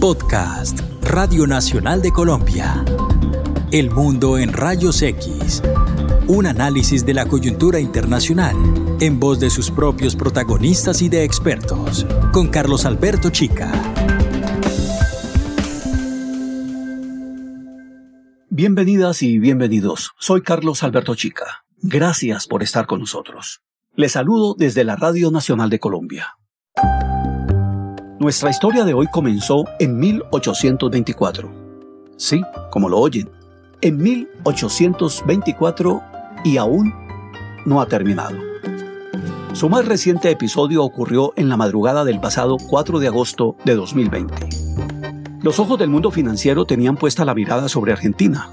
Podcast, Radio Nacional de Colombia. El mundo en rayos X. Un análisis de la coyuntura internacional en voz de sus propios protagonistas y de expertos. Con Carlos Alberto Chica. Bienvenidas y bienvenidos. Soy Carlos Alberto Chica. Gracias por estar con nosotros. Les saludo desde la Radio Nacional de Colombia. Nuestra historia de hoy comenzó en 1824. Sí, como lo oyen, en 1824 y aún no ha terminado. Su más reciente episodio ocurrió en la madrugada del pasado 4 de agosto de 2020. Los ojos del mundo financiero tenían puesta la mirada sobre Argentina.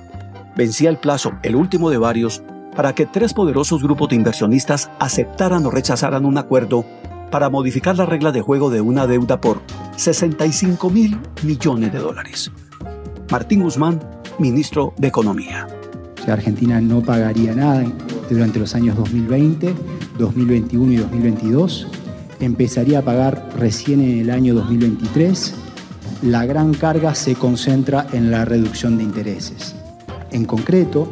Vencía el plazo, el último de varios, para que tres poderosos grupos de inversionistas aceptaran o rechazaran un acuerdo para modificar la regla de juego de una deuda por 65 mil millones de dólares. Martín Guzmán, ministro de Economía. Argentina no pagaría nada durante los años 2020, 2021 y 2022. Empezaría a pagar recién en el año 2023. La gran carga se concentra en la reducción de intereses. En concreto,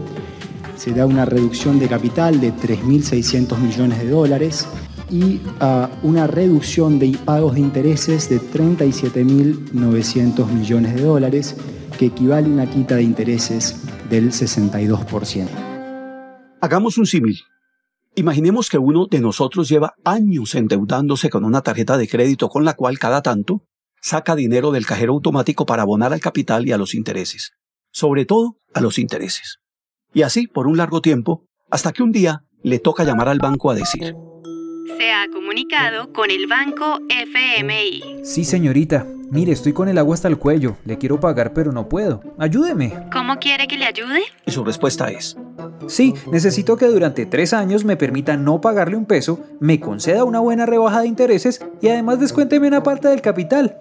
se da una reducción de capital de 3.600 millones de dólares y a una reducción de pagos de intereses de 37.900 millones de dólares, que equivale a una quita de intereses del 62%. Hagamos un símil. Imaginemos que uno de nosotros lleva años endeudándose con una tarjeta de crédito con la cual cada tanto saca dinero del cajero automático para abonar al capital y a los intereses, sobre todo a los intereses. Y así por un largo tiempo, hasta que un día le toca llamar al banco a decir, se ha comunicado con el banco FMI. Sí, señorita. Mire, estoy con el agua hasta el cuello. Le quiero pagar, pero no puedo. Ayúdeme. ¿Cómo quiere que le ayude? Y su respuesta es... Sí, necesito que durante tres años me permita no pagarle un peso, me conceda una buena rebaja de intereses y además descuénteme una parte del capital.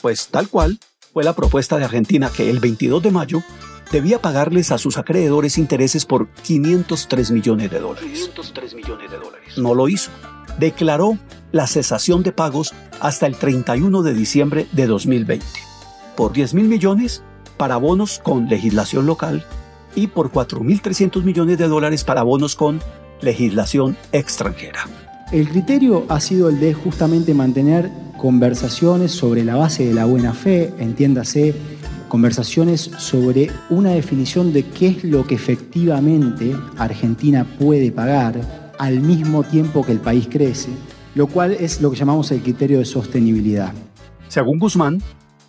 Pues tal cual fue la propuesta de Argentina que el 22 de mayo debía pagarles a sus acreedores intereses por 503 millones de dólares. 503 millones de dólares. No lo hizo. Declaró la cesación de pagos hasta el 31 de diciembre de 2020 por 10 mil millones para bonos con legislación local y por 4.300 millones de dólares para bonos con legislación extranjera. El criterio ha sido el de justamente mantener conversaciones sobre la base de la buena fe, entiéndase conversaciones sobre una definición de qué es lo que efectivamente Argentina puede pagar al mismo tiempo que el país crece, lo cual es lo que llamamos el criterio de sostenibilidad. Según Guzmán,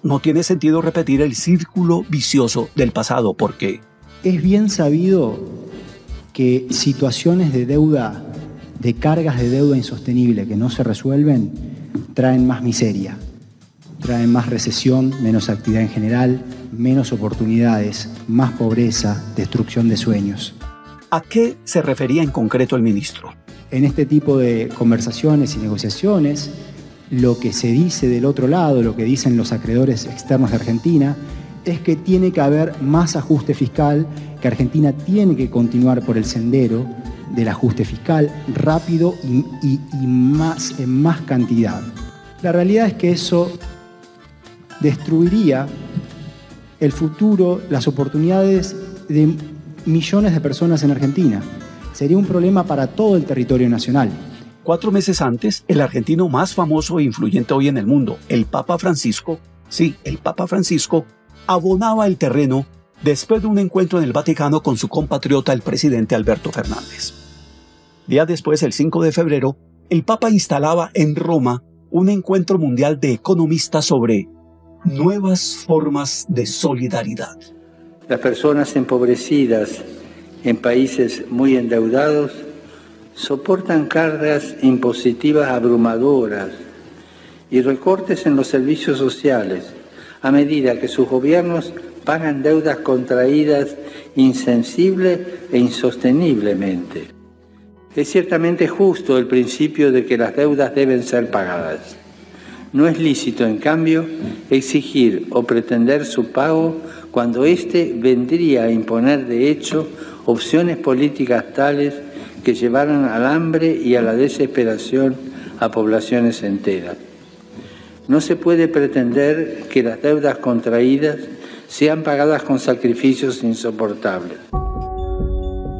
no tiene sentido repetir el círculo vicioso del pasado porque... Es bien sabido que situaciones de deuda, de cargas de deuda insostenible que no se resuelven, traen más miseria traen más recesión, menos actividad en general, menos oportunidades, más pobreza, destrucción de sueños. ¿A qué se refería en concreto el ministro? En este tipo de conversaciones y negociaciones, lo que se dice del otro lado, lo que dicen los acreedores externos de Argentina, es que tiene que haber más ajuste fiscal, que Argentina tiene que continuar por el sendero del ajuste fiscal rápido y, más, en más cantidad. La realidad es que eso destruiría el futuro, las oportunidades de millones de personas en Argentina. Sería un problema para todo el territorio nacional. Cuatro meses antes, el argentino más famoso e influyente hoy en el mundo, el Papa Francisco, sí, el Papa Francisco, abonaba el terreno después de un encuentro en el Vaticano con su compatriota el presidente Alberto Fernández. Días después, el 5 de febrero, el Papa instalaba en Roma un encuentro mundial de economistas sobre nuevas formas de solidaridad. Las personas empobrecidas en países muy endeudados soportan cargas impositivas abrumadoras y recortes en los servicios sociales a medida que sus gobiernos pagan deudas contraídas insensible e insosteniblemente. Es ciertamente justo el principio de que las deudas deben ser pagadas. No es lícito, en cambio, exigir o pretender su pago cuando éste vendría a imponer de hecho opciones políticas tales que llevaran al hambre y a la desesperación a poblaciones enteras. No se puede pretender que las deudas contraídas sean pagadas con sacrificios insoportables.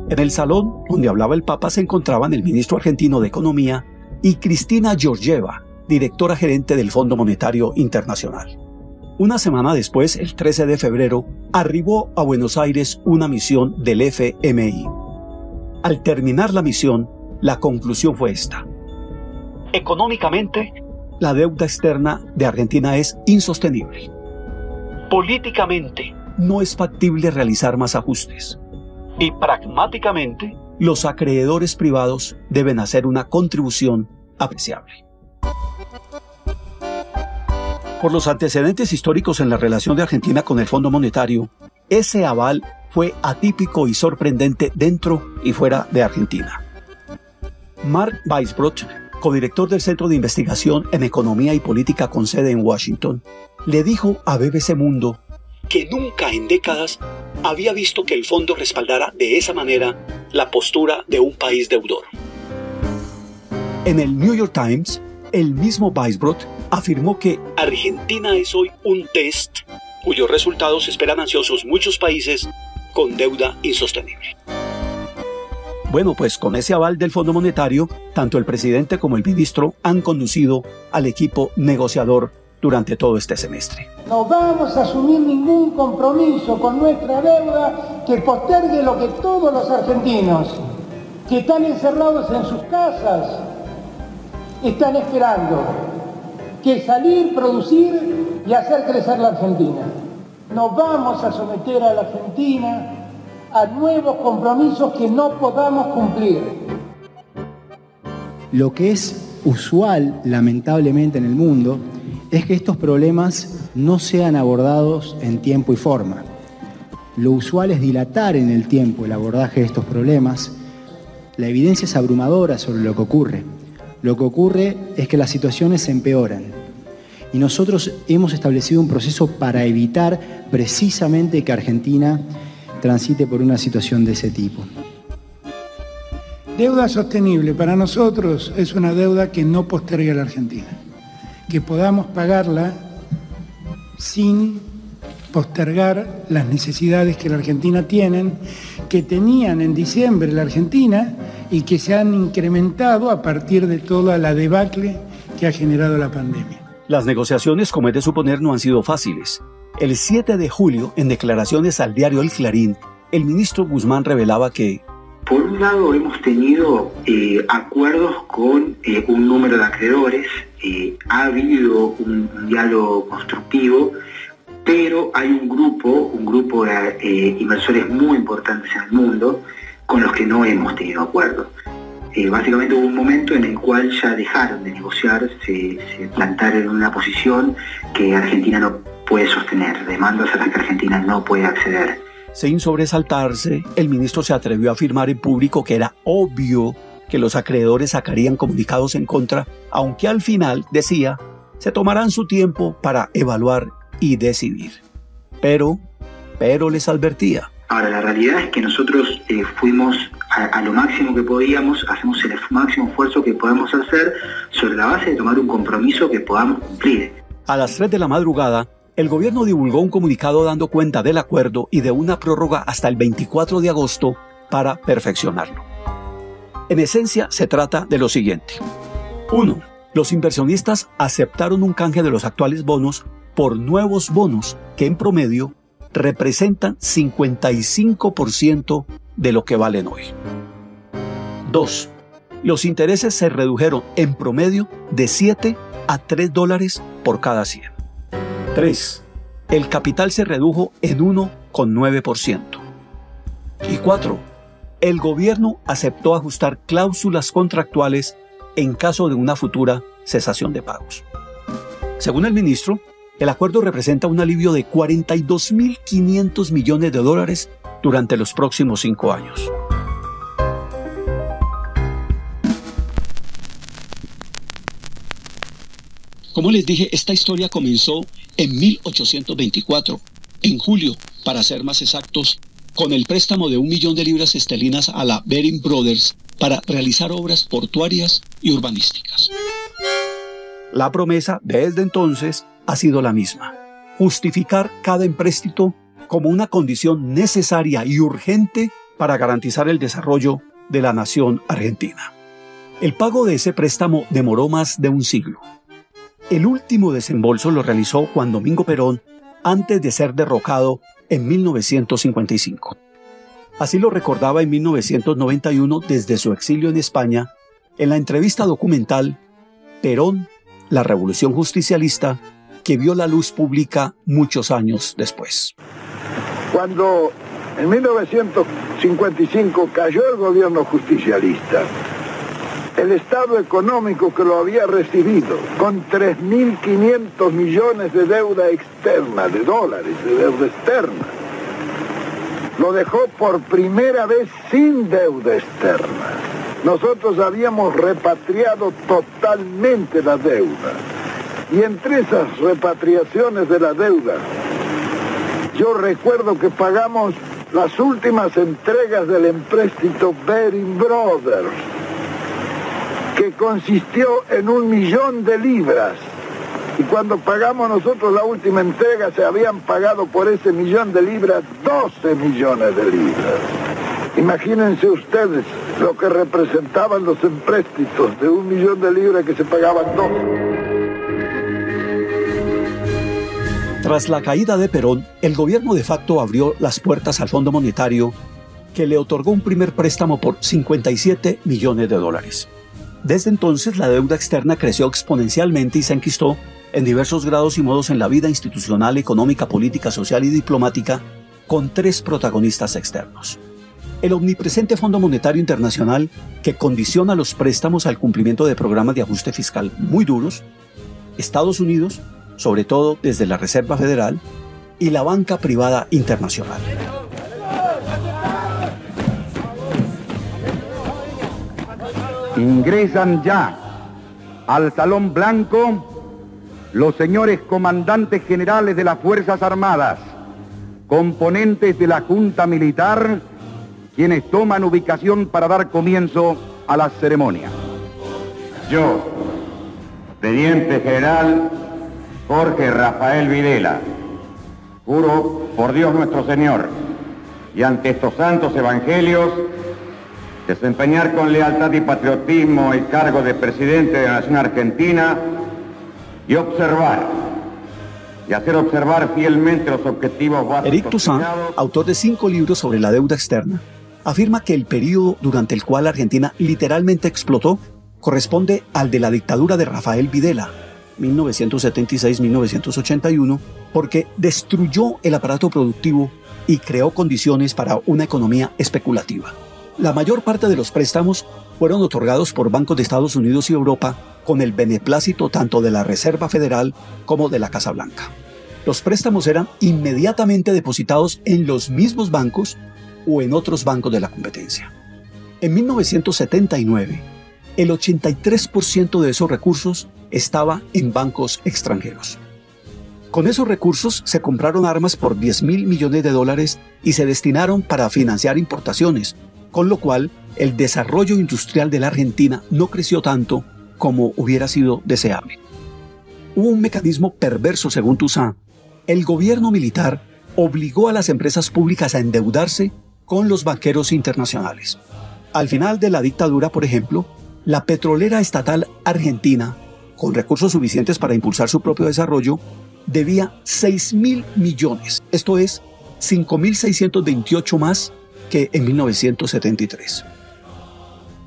En el salón donde hablaba el Papa se encontraban el ministro argentino de Economía y Cristina Georgieva, directora gerente del Fondo Monetario Internacional. Una semana después, el 13 de febrero, arribó a Buenos Aires una misión del FMI. Al terminar la misión, la conclusión fue esta. Económicamente, la deuda externa de Argentina es insostenible. Políticamente, no es factible realizar más ajustes. Y pragmáticamente, los acreedores privados deben hacer una contribución apreciable. Por los antecedentes históricos en la relación de Argentina con el Fondo Monetario, ese aval fue atípico y sorprendente dentro y fuera de Argentina. Mark Weisbrot, codirector del Centro de Investigación en Economía y Política con sede en Washington, le dijo a BBC Mundo que nunca en décadas había visto que el fondo respaldara de esa manera la postura de un país deudor. En el New York Times, el mismo Weisbrot afirmó que Argentina es hoy un test cuyos resultados esperan ansiosos muchos países con deuda insostenible. Bueno, pues con ese aval del Fondo Monetario, tanto el presidente como el ministro han conducido al equipo negociador durante todo este semestre. No vamos a asumir ningún compromiso con nuestra deuda que postergue lo que todos los argentinos que están encerrados en sus casas están esperando que salir, producir y hacer crecer la Argentina. No vamos a someter a la Argentina a nuevos compromisos que no podamos cumplir. Lo que es usual, lamentablemente, en el mundo es que estos problemas no sean abordados en tiempo y forma. Lo usual es dilatar en el tiempo el abordaje de estos problemas. La evidencia es abrumadora sobre lo que ocurre. Lo que ocurre es que las situaciones se empeoran. Y nosotros hemos establecido un proceso para evitar precisamente que Argentina transite por una situación de ese tipo. Deuda sostenible para nosotros es una deuda que no postergue a la Argentina, que podamos pagarla sin postergar las necesidades que la Argentina tiene, que tenían en diciembre la Argentina y que se han incrementado a partir de toda la debacle que ha generado la pandemia. Las negociaciones, como es de suponer, no han sido fáciles. El 7 de julio, en declaraciones al diario El Clarín, el ministro Guzmán revelaba que por un lado hemos tenido eh, acuerdos con eh, un número de acreedores, eh, ha habido un, un, diálogo constructivo, pero hay un grupo, un grupo de inversores muy importantes en el mundo con los que no hemos tenido acuerdos. básicamente hubo un momento en el cual ya dejaron de negociar, se, se plantaron en una posición que Argentina no puede sostener, demandas a las que Argentina no puede acceder sin sobresaltarse, el ministro se atrevió a afirmar en público que era obvio que los acreedores sacarían comunicados en contra, aunque al final, decía, se tomarán su tiempo para evaluar y decidir. Pero, pero les advertía. Ahora, la realidad es que nosotros eh, fuimos a, a, lo máximo que podíamos, hacemos el máximo esfuerzo que podemos hacer sobre la base de tomar un compromiso que podamos cumplir. A las 3 de la madrugada, el gobierno divulgó un comunicado dando cuenta del acuerdo y de una prórroga hasta el 24 de agosto para perfeccionarlo. En esencia, se trata de lo siguiente. 1. Los inversionistas aceptaron un canje de los actuales bonos por nuevos bonos que en promedio representan 55% de lo que valen hoy. 2. Los intereses se redujeron en promedio de 7 a 3 dólares por cada 100. 3. El capital se redujo en 1,9%. Y 4. El gobierno aceptó ajustar cláusulas contractuales en caso de una futura cesación de pagos. Según el ministro, el acuerdo representa un alivio de 42.500 millones de dólares durante los próximos cinco años. Como les dije, esta historia comenzó en 1824, en julio, para ser más exactos, con el préstamo de un millón de libras esterlinas a la Bering Brothers para realizar obras portuarias y urbanísticas. La promesa desde entonces ha sido la misma, justificar cada empréstito como una condición necesaria y urgente para garantizar el desarrollo de la nación argentina. El pago de ese préstamo demoró más de un siglo. El último desembolso lo realizó Juan Domingo Perón antes de ser derrocado en 1955. Así lo recordaba en 1991 desde su exilio en España, en la entrevista documental Perón, la Revolución Justicialista, que vio la luz pública muchos años después. Cuando en 1955 cayó el gobierno justicialista, el Estado económico que lo había recibido con 3.500 millones de deuda externa, de dólares, de deuda externa, lo dejó por primera vez sin deuda externa. Nosotros habíamos repatriado totalmente la deuda. Y entre esas repatriaciones de la deuda, yo recuerdo que pagamos las últimas entregas del empréstito Bering Brothers, que consistió en un millón de libras y cuando pagamos nosotros la última entrega, se habían pagado por ese millón de libras 12 millones de libras. Imagínense ustedes lo que representaban los empréstitos de un millón de libras que se pagaban dos. Tras la caída de Perón, el gobierno de facto abrió las puertas al Fondo Monetario, que le otorgó un primer préstamo por 57 millones de dólares. Desde entonces, la deuda externa creció exponencialmente y se enquistó en diversos grados y modos en la vida institucional, económica, política, social y diplomática, con tres protagonistas externos. El omnipresente Fondo Monetario Internacional, que condiciona los préstamos al cumplimiento de programas de ajuste fiscal muy duros, Estados Unidos, sobre todo desde la Reserva Federal, y la banca privada internacional. Ingresan ya al Salón Blanco los señores comandantes generales de las Fuerzas Armadas, componentes de la Junta Militar, quienes toman ubicación para dar comienzo a la ceremonia. Yo, Teniente General Jorge Rafael Videla, juro por Dios nuestro Señor y ante estos santos evangelios, desempeñar con lealtad y patriotismo el cargo de presidente de la Nación Argentina y observar y hacer observar fielmente los objetivos básicos. Eric Toussaint, autor de cinco libros sobre la deuda externa, afirma que el periodo durante el cual Argentina literalmente explotó corresponde al de la dictadura de Rafael Videla, 1976-1981, porque destruyó el aparato productivo y creó condiciones para una economía especulativa. La mayor parte de los préstamos fueron otorgados por bancos de Estados Unidos y Europa con el beneplácito tanto de la Reserva Federal como de la Casa Blanca. Los préstamos eran inmediatamente depositados en los mismos bancos o en otros bancos de la competencia. En 1979, el 83% de esos recursos estaba en bancos extranjeros. Con esos recursos se compraron armas por 10 mil millones de dólares y se destinaron para financiar importaciones, con lo cual el desarrollo industrial de la Argentina no creció tanto como hubiera sido deseable. Hubo un mecanismo perverso según Toussaint. El gobierno militar obligó a las empresas públicas a endeudarse con los banqueros internacionales. Al final de la dictadura, por ejemplo, la petrolera estatal argentina, con recursos suficientes para impulsar su propio desarrollo, debía 6 mil millones, esto es 5.628 más que en 1973.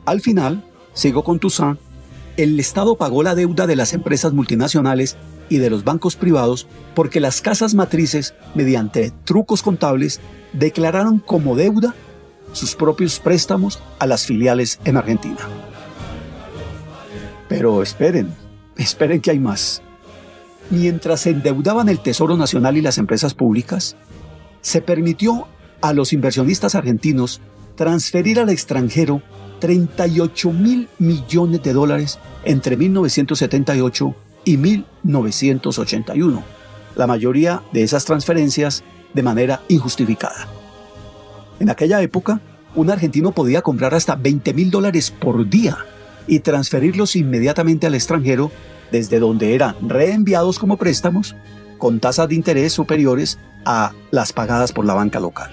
Al final, sigo con Toussaint, el Estado pagó la deuda de las empresas multinacionales y de los bancos privados porque las casas matrices, mediante trucos contables, declararon como deuda sus propios préstamos a las filiales en Argentina. Pero esperen, esperen que hay más. Mientras se endeudaban el Tesoro Nacional y las empresas públicas, se permitió a los inversionistas argentinos transferir al extranjero 38 mil millones de dólares entre 1978 y 1981, la mayoría de esas transferencias de manera injustificada. En aquella época, un argentino podía comprar hasta 20 mil dólares por día y transferirlos inmediatamente al extranjero desde donde eran reenviados como préstamos con tasas de interés superiores a las pagadas por la banca local.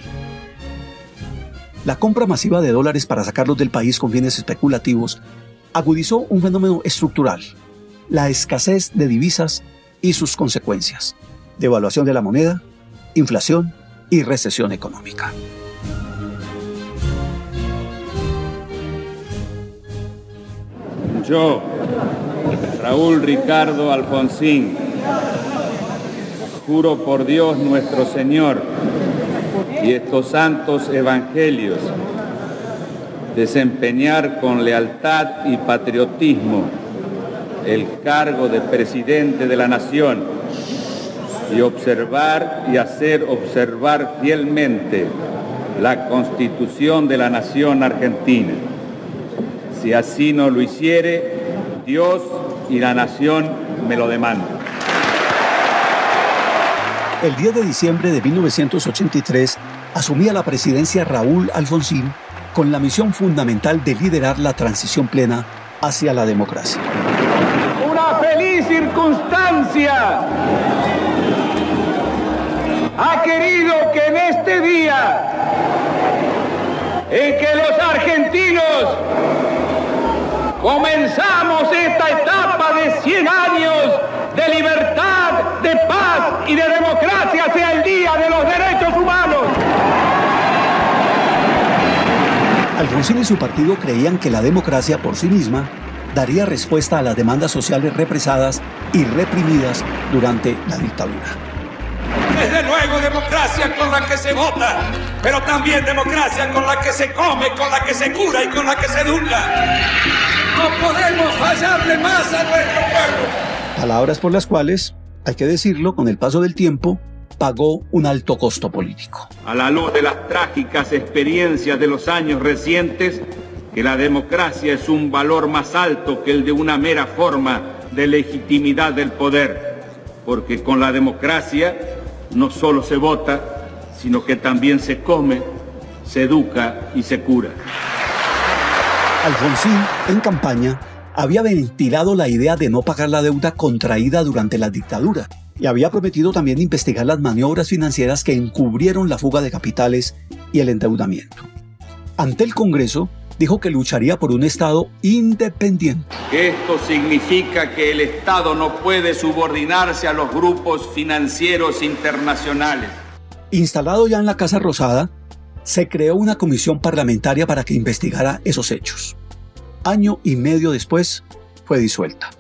La compra masiva de dólares para sacarlos del país con fines especulativos agudizó un fenómeno estructural, la escasez de divisas y sus consecuencias, devaluación de la moneda, inflación y recesión económica. Yo, Raúl Ricardo Alfonsín, juro por Dios nuestro Señor y estos santos evangelios desempeñar con lealtad y patriotismo el cargo de presidente de la nación y observar y hacer observar fielmente la constitución de la nación argentina. Si así no lo hiciere, Dios y la nación me lo demandan. El 10 de diciembre de 1983 asumía la presidencia Raúl Alfonsín con la misión fundamental de liderar la transición plena hacia la democracia. Una feliz circunstancia ha querido que en este día en que los argentinos comenzamos esta etapa de 100 años de libertad, de paz y de democracia sea el Día de los Derechos Humanos. Alfonsín y su partido creían que la democracia por sí misma daría respuesta a las demandas sociales represadas y reprimidas durante la dictadura. Desde luego democracia con la que se vota, pero también democracia con la que se come, con la que se cura y con la que se educa. No podemos fallarle más a nuestro pueblo. Palabras por las cuales, hay que decirlo, con el paso del tiempo, pagó un alto costo político. A la luz de las trágicas experiencias de los años recientes, que la democracia es un valor más alto que el de una mera forma de legitimidad del poder, porque con la democracia no solo se vota, sino que también se come, se educa y se cura. Alfonsín, en campaña, había ventilado la idea de no pagar la deuda contraída durante la dictadura y había prometido también investigar las maniobras financieras que encubrieron la fuga de capitales y el endeudamiento. Ante el Congreso, dijo que lucharía por un Estado independiente. Esto significa que el Estado no puede subordinarse a los grupos financieros internacionales. Instalado ya en la Casa Rosada, se creó una comisión parlamentaria para que investigara esos hechos. Año y medio después, fue disuelta.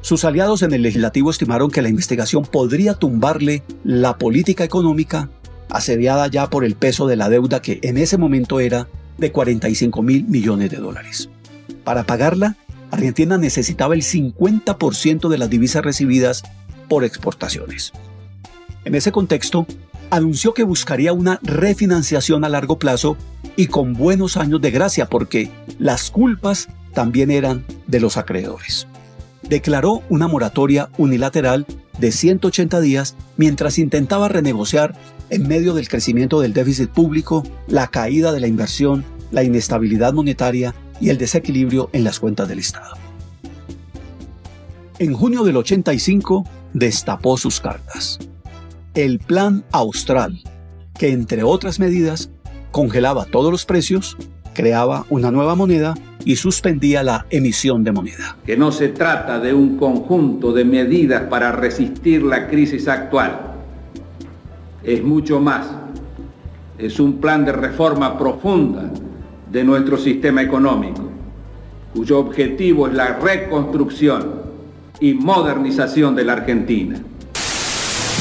Sus aliados en el legislativo estimaron que la investigación podría tumbarle la política económica, asediada ya por el peso de la deuda que en ese momento era de 45 mil millones de dólares. Para pagarla, Argentina necesitaba el 50% de las divisas recibidas por exportaciones. En ese contexto, anunció que buscaría una refinanciación a largo plazo y con buenos años de gracia porque las culpas también eran de los acreedores declaró una moratoria unilateral de 180 días mientras intentaba renegociar en medio del crecimiento del déficit público, la caída de la inversión, la inestabilidad monetaria y el desequilibrio en las cuentas del Estado. En junio del 85 destapó sus cartas. El Plan Austral, que entre otras medidas congelaba todos los precios, creaba una nueva moneda y suspendía la emisión de moneda. Que no se trata de un conjunto de medidas para resistir la crisis actual. Es mucho más. Es un plan de reforma profunda de nuestro sistema económico, cuyo objetivo es la reconstrucción y modernización de la Argentina.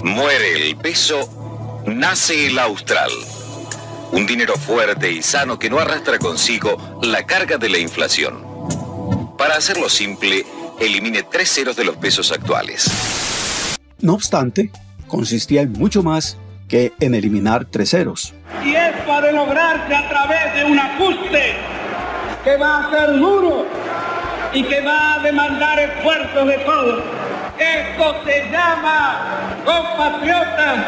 Muere el peso, nace el austral un dinero fuerte y sano que no arrastra consigo la carga de la inflación. Para hacerlo simple, elimine tres ceros de los pesos actuales. No obstante, consistía en mucho más que en eliminar tres ceros. Y ha de lograrse a través de un ajuste que va a ser duro y que va a demandar esfuerzos de todos. Esto se llama, compatriotas,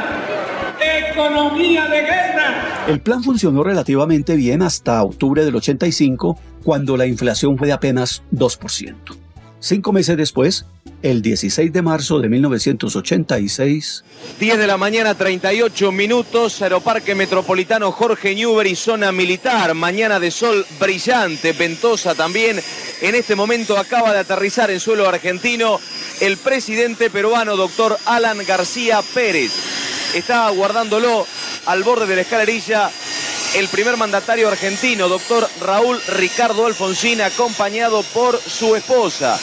economía de guerra. El plan funcionó relativamente bien hasta octubre del 85, cuando la inflación fue de apenas 2%. Cinco meses después, el 16 de marzo de 1986. 10 de la mañana, 38 minutos, Aeroparque Metropolitano Jorge Newbery, zona militar, mañana de sol brillante, ventosa también. En este momento acaba de aterrizar en suelo argentino el presidente peruano, doctor Alan García Pérez. Está aguardándolo al borde de la escalerilla el primer mandatario argentino, doctor Raúl Ricardo Alfonsín, acompañado por su esposa.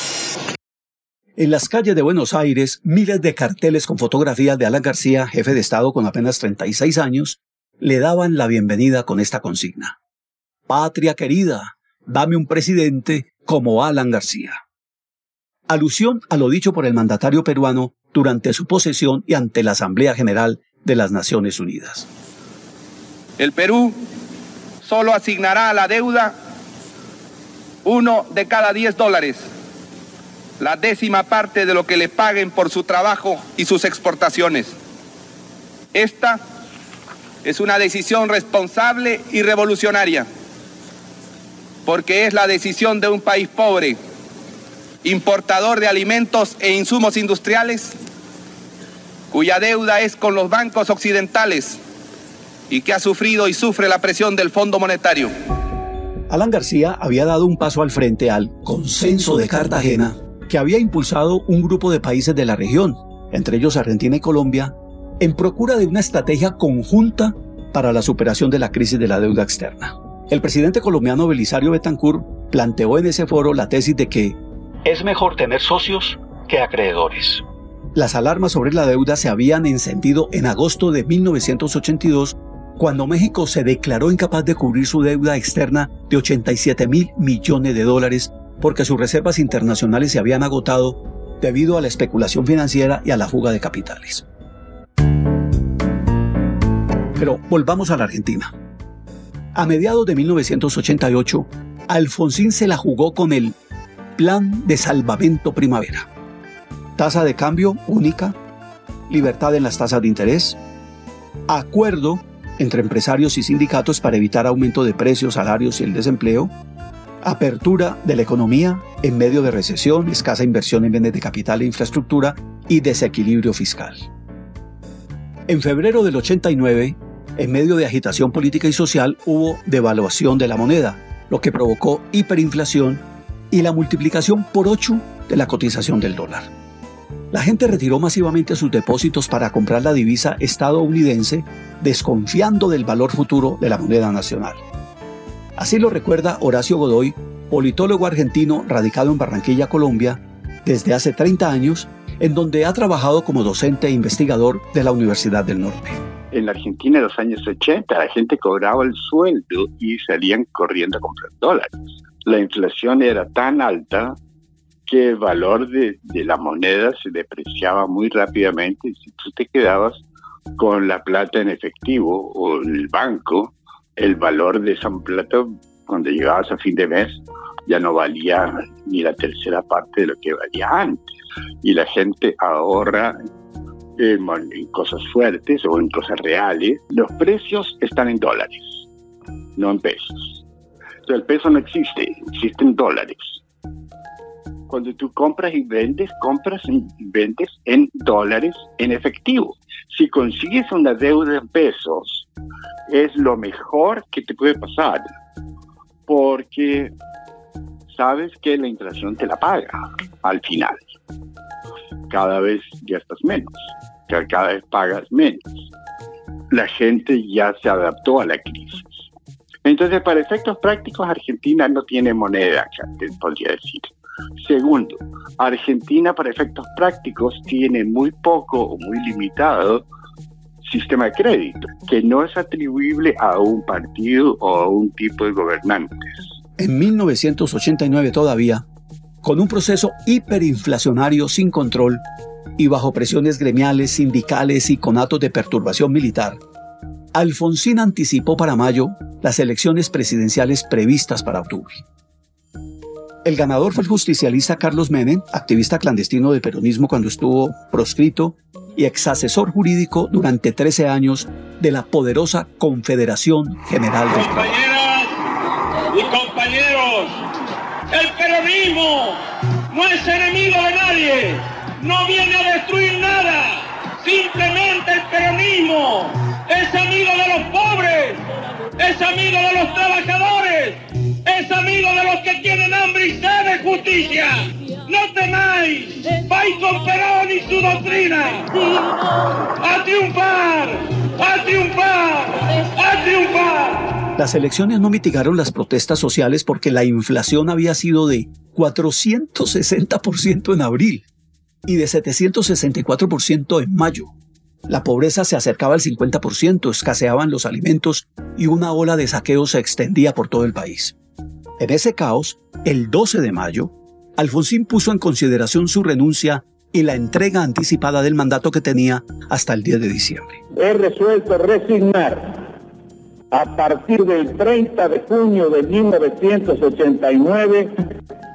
En las calles de Buenos Aires, miles de carteles con fotografías de Alan García, jefe de Estado con apenas 36 años, le daban la bienvenida con esta consigna. Patria querida, dame un presidente como Alan García. Alusión a lo dicho por el mandatario peruano durante su posesión y ante la Asamblea General de las Naciones Unidas. El Perú solo asignará a la deuda uno de cada diez dólares la décima parte de lo que le paguen por su trabajo y sus exportaciones. Esta es una decisión responsable y revolucionaria, porque es la decisión de un país pobre, importador de alimentos e insumos industriales, cuya deuda es con los bancos occidentales y que ha sufrido y sufre la presión del Fondo Monetario. Alan García había dado un paso al frente al consenso de Cartagena que había impulsado un grupo de países de la región, entre ellos Argentina y Colombia, en procura de una estrategia conjunta para la superación de la crisis de la deuda externa. El presidente colombiano Belisario Betancourt planteó en ese foro la tesis de que es mejor tener socios que acreedores. Las alarmas sobre la deuda se habían encendido en agosto de 1982 cuando México se declaró incapaz de cubrir su deuda externa de 87 mil millones de dólares porque sus reservas internacionales se habían agotado debido a la especulación financiera y a la fuga de capitales. Pero volvamos a la Argentina. A mediados de 1988, Alfonsín se la jugó con el Plan de Salvamento Primavera. Tasa de cambio única, libertad en las tasas de interés, acuerdo entre empresarios y sindicatos para evitar aumento de precios, salarios y el desempleo, apertura de la economía en medio de recesión, escasa inversión en bienes de capital e infraestructura y desequilibrio fiscal. En febrero del 89, en medio de agitación política y social, hubo devaluación de la moneda, lo que provocó hiperinflación y la multiplicación por 8 de la cotización del dólar. La gente retiró masivamente sus depósitos para comprar la divisa estadounidense, desconfiando del valor futuro de la moneda nacional. Así lo recuerda Horacio Godoy, politólogo argentino radicado en Barranquilla, Colombia, desde hace 30 años, en donde ha trabajado como docente e investigador de la Universidad del Norte. En la Argentina de los años 80 la gente cobraba el sueldo y salían corriendo a comprar dólares. La inflación era tan alta que el valor de, de la moneda se depreciaba muy rápidamente y si tú te quedabas con la plata en efectivo o el banco, el valor de esa plata cuando llegabas a fin de mes ya no valía ni la tercera parte de lo que valía antes. Y la gente ahorra en, cosas fuertes o en cosas reales. Los precios están en dólares, no en pesos. Entonces el peso no existe, existen dólares. Cuando tú compras y vendes, compras y vendes en dólares en efectivo. Si consigues una deuda en pesos, es lo mejor que te puede pasar, porque sabes que la inflación te la paga al final. Cada vez gastas menos, cada vez pagas menos. La gente ya se adaptó a la crisis. Entonces, para efectos prácticos, Argentina no tiene moneda, podría decir. Segundo, Argentina para efectos prácticos tiene muy poco o muy limitado sistema de crédito, que no es atribuible a un partido o a un tipo de gobernantes. En 1989 todavía, con un proceso hiperinflacionario sin control y bajo presiones gremiales, sindicales y con actos de perturbación militar, Alfonsín anticipó para mayo las elecciones presidenciales previstas para octubre. El ganador fue el justicialista Carlos Menem, activista clandestino del peronismo cuando estuvo proscrito y exasesor jurídico durante 13 años de la poderosa Confederación General de Compañeras y compañeros, el peronismo no es enemigo de nadie, no viene a destruir nada. Simplemente el peronismo es amigo de los pobres, es amigo de los trabajadores, es amigo de los que tienen hambre y sed de justicia. No temáis, vais con Perón y su doctrina. A triunfar, a triunfar, a triunfar. Las elecciones no mitigaron las protestas sociales porque la inflación había sido de 460% en abril y de 764% en mayo. La pobreza se acercaba al 50%, escaseaban los alimentos y una ola de saqueo se extendía por todo el país. En ese caos, el 12 de mayo, Alfonsín puso en consideración su renuncia y la entrega anticipada del mandato que tenía hasta el 10 de diciembre. He resuelto resignar a partir del 30 de junio de 1989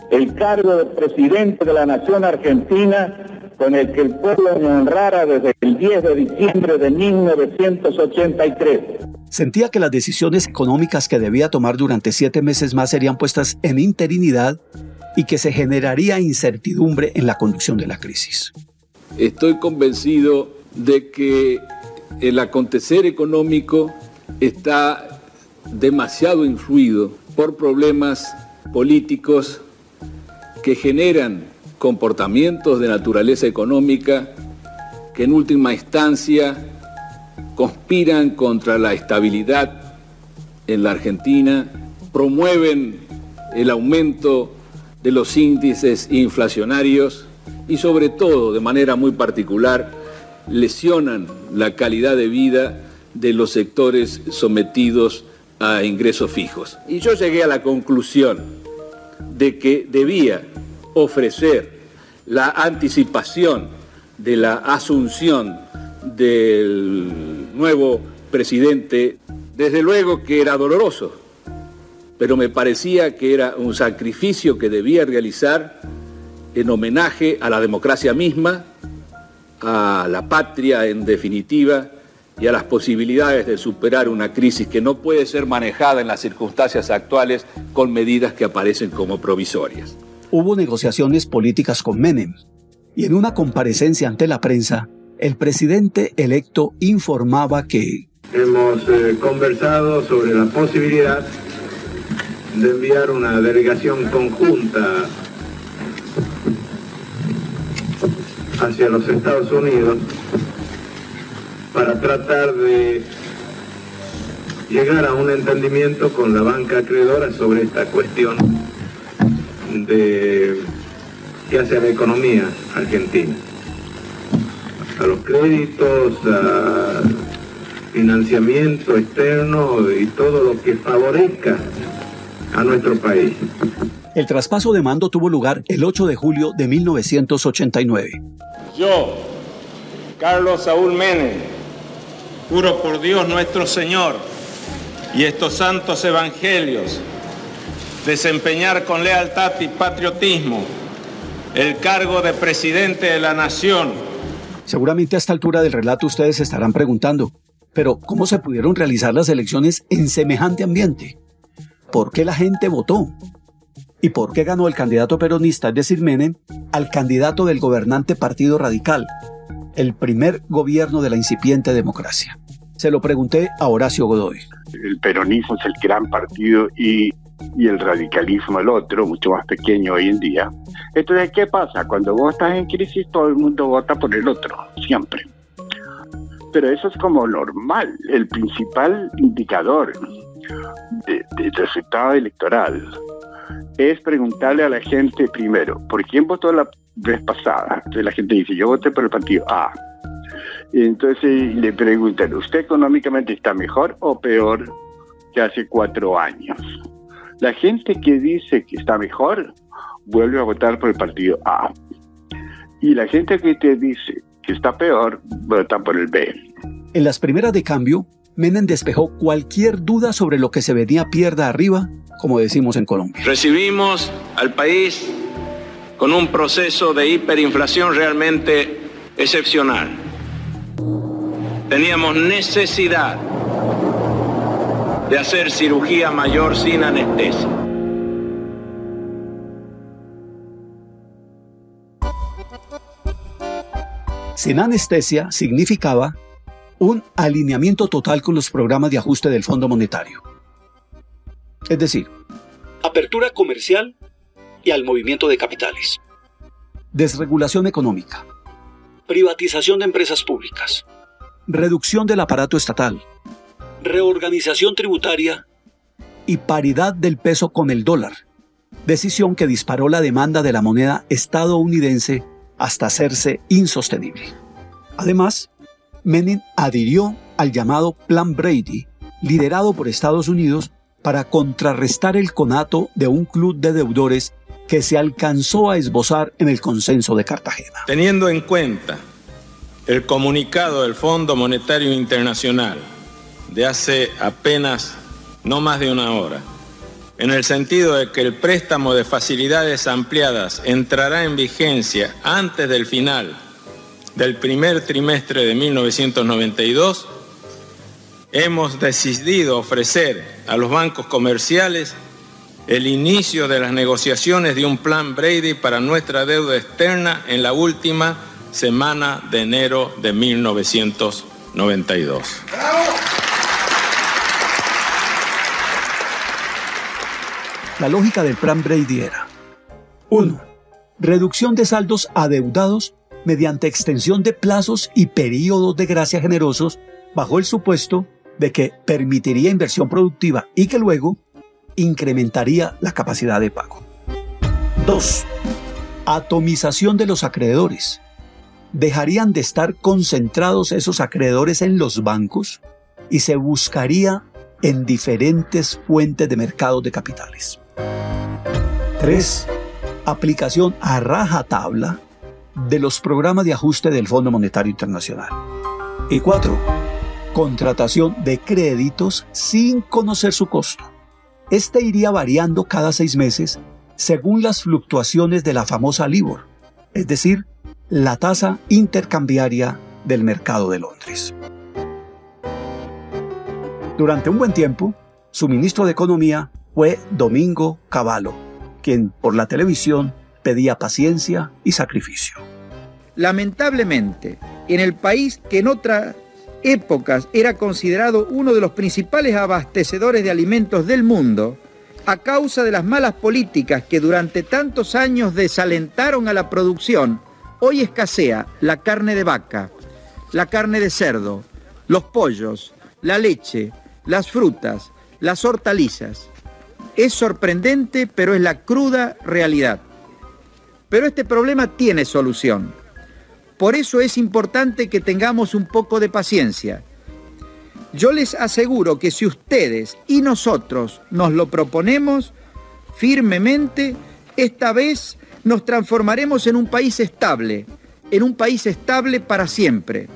el cargo de presidente de la Nación Argentina con el que el pueblo me honrara desde el 10 de diciembre de 1983. Sentía que las decisiones económicas que debía tomar durante siete meses más serían puestas en interinidad y que se generaría incertidumbre en la conducción de la crisis. Estoy convencido de que el acontecer económico está demasiado influido por problemas políticos que generan comportamientos de naturaleza económica que en última instancia conspiran contra la estabilidad en la Argentina, promueven el aumento de los índices inflacionarios y sobre todo, de manera muy particular, lesionan la calidad de vida de los sectores sometidos a ingresos fijos. Y yo llegué a la conclusión de que debía ofrecer la anticipación de la asunción del nuevo presidente, desde luego que era doloroso, pero me parecía que era un sacrificio que debía realizar en homenaje a la democracia misma, a la patria en definitiva, y a las posibilidades de superar una crisis que no puede ser manejada en las circunstancias actuales con medidas que aparecen como provisorias. Hubo negociaciones políticas con Menem y en una comparecencia ante la prensa, el presidente electo informaba que hemos eh, conversado sobre la posibilidad de enviar una delegación conjunta hacia los Estados Unidos para tratar de llegar a un entendimiento con la banca acreedora sobre esta cuestión de qué hace la economía argentina. A los créditos, a financiamiento externo y todo lo que favorezca a nuestro país. El traspaso de mando tuvo lugar el 8 de julio de 1989. Yo, Carlos Saúl Menem, Juro por Dios nuestro Señor y estos santos evangelios desempeñar con lealtad y patriotismo el cargo de presidente de la nación. Seguramente a esta altura del relato ustedes se estarán preguntando, pero ¿cómo se pudieron realizar las elecciones en semejante ambiente? ¿Por qué la gente votó? ¿Y por qué ganó el candidato peronista, es decir, Menem, al candidato del gobernante Partido Radical, el primer gobierno de la incipiente democracia? Se lo pregunté a Horacio Godoy. El peronismo es el gran partido y, y el radicalismo el otro, mucho más pequeño hoy en día. Entonces, ¿qué pasa? Cuando vos estás en crisis, todo el mundo vota por el otro, siempre. Pero eso es como normal. El principal indicador del resultado electoral es preguntarle a la gente primero, ¿por quién votó la vez pasada. Entonces la gente dice, yo voté por el partido A. Entonces le preguntan, ¿usted económicamente está mejor o peor que hace cuatro años? La gente que dice que está mejor vuelve a votar por el partido A. Y la gente que te dice que está peor vota por el B. En las primeras de cambio, Menem despejó cualquier duda sobre lo que se venía pierda arriba, como decimos en Colombia. Recibimos al país con un proceso de hiperinflación realmente excepcional. Teníamos necesidad de hacer cirugía mayor sin anestesia. Sin anestesia significaba un alineamiento total con los programas de ajuste del Fondo Monetario. Es decir, apertura comercial y al movimiento de capitales. Desregulación económica. Privatización de empresas públicas. Reducción del aparato estatal, Reorganización tributaria y paridad del peso con el dólar. Decisión que disparó la demanda de la moneda estadounidense hasta hacerse insostenible. Además, Menem adhirió al llamado Plan Brady, liderado por Estados Unidos para contrarrestar el conato de un club de deudores que se alcanzó a esbozar en el consenso de Cartagena. Teniendo en cuenta el comunicado del Fondo Monetario Internacional de hace apenas no más de una hora, en el sentido de que el préstamo de facilidades ampliadas entrará en vigencia antes del final del primer trimestre de 1992, hemos decidido ofrecer a los bancos comerciales el inicio de las negociaciones de un plan Brady para nuestra deuda externa en la última semana de enero de 1992. La lógica del plan Brady era 1. Reducción de saldos adeudados mediante extensión de plazos y periodos de gracia generosos bajo el supuesto de que permitiría inversión productiva y que luego incrementaría la capacidad de pago. 2. Atomización de los acreedores. Dejarían de estar concentrados esos acreedores en los bancos y se buscaría en diferentes fuentes de mercados de capitales. 3. Aplicación a rajatabla de los programas de ajuste del Fondo Monetario Internacional. Y 4. Contratación de créditos sin conocer su costo este iría variando cada seis meses según las fluctuaciones de la famosa LIBOR, es decir, la tasa intercambiaria del mercado de Londres. Durante un buen tiempo, su ministro de Economía fue Domingo Cavallo, quien por la televisión pedía paciencia y sacrificio. Lamentablemente, en el país que en otra épocas era considerado uno de los principales abastecedores de alimentos del mundo, a causa de las malas políticas que durante tantos años desalentaron a la producción, hoy escasea la carne de vaca, la carne de cerdo, los pollos, la leche, las frutas, las hortalizas. Es sorprendente, pero es la cruda realidad. Pero este problema tiene solución. Por eso es importante que tengamos un poco de paciencia. Yo les aseguro que si ustedes y nosotros nos lo proponemos firmemente, esta vez nos transformaremos en un país estable, en un país estable para siempre.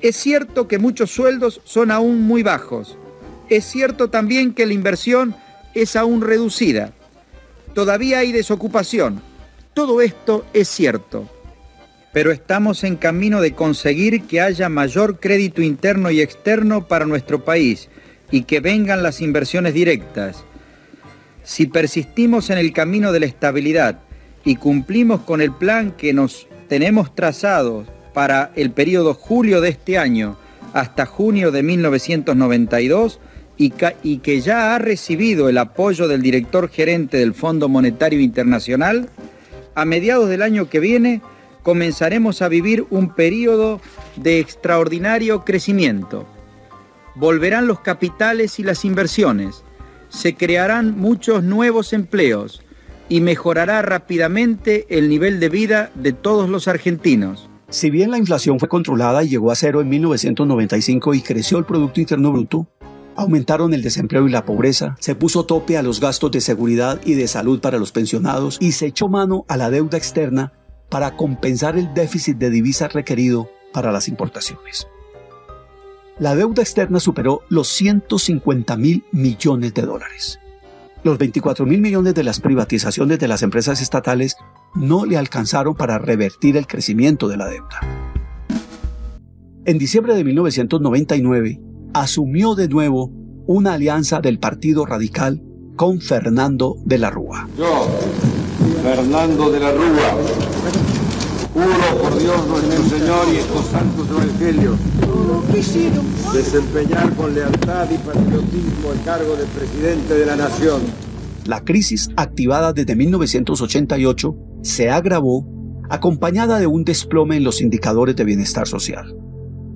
Es cierto que muchos sueldos son aún muy bajos. Es cierto también que la inversión es aún reducida. Todavía hay desocupación. Todo esto es cierto pero estamos en camino de conseguir que haya mayor crédito interno y externo para nuestro país y que vengan las inversiones directas. Si persistimos en el camino de la estabilidad y cumplimos con el plan que nos tenemos trazado para el periodo julio de este año hasta junio de 1992 y, que ya ha recibido el apoyo del director gerente del Fondo Monetario Internacional, a mediados del año que viene comenzaremos a vivir un periodo de extraordinario crecimiento. Volverán los capitales y las inversiones, se crearán muchos nuevos empleos y mejorará rápidamente el nivel de vida de todos los argentinos. Si bien la inflación fue controlada y llegó a cero en 1995 y creció el Producto Interno Bruto, aumentaron el desempleo y la pobreza, se puso tope a los gastos de seguridad y de salud para los pensionados y se echó mano a la deuda externa para compensar el déficit de divisas requerido para las importaciones. La deuda externa superó los 150 mil millones de dólares. Los 24 mil millones de las privatizaciones de las empresas estatales no le alcanzaron para revertir el crecimiento de la deuda. En diciembre de 1999, asumió de nuevo una alianza del Partido Radical con Fernando de la Rúa. Yo, Fernando de la Rúa, Juro por Dios nuestro Señor y estos santos evangelios desempeñar con lealtad y patriotismo el cargo de presidente de la nación. La crisis activada desde 1988 se agravó acompañada de un desplome en los indicadores de bienestar social.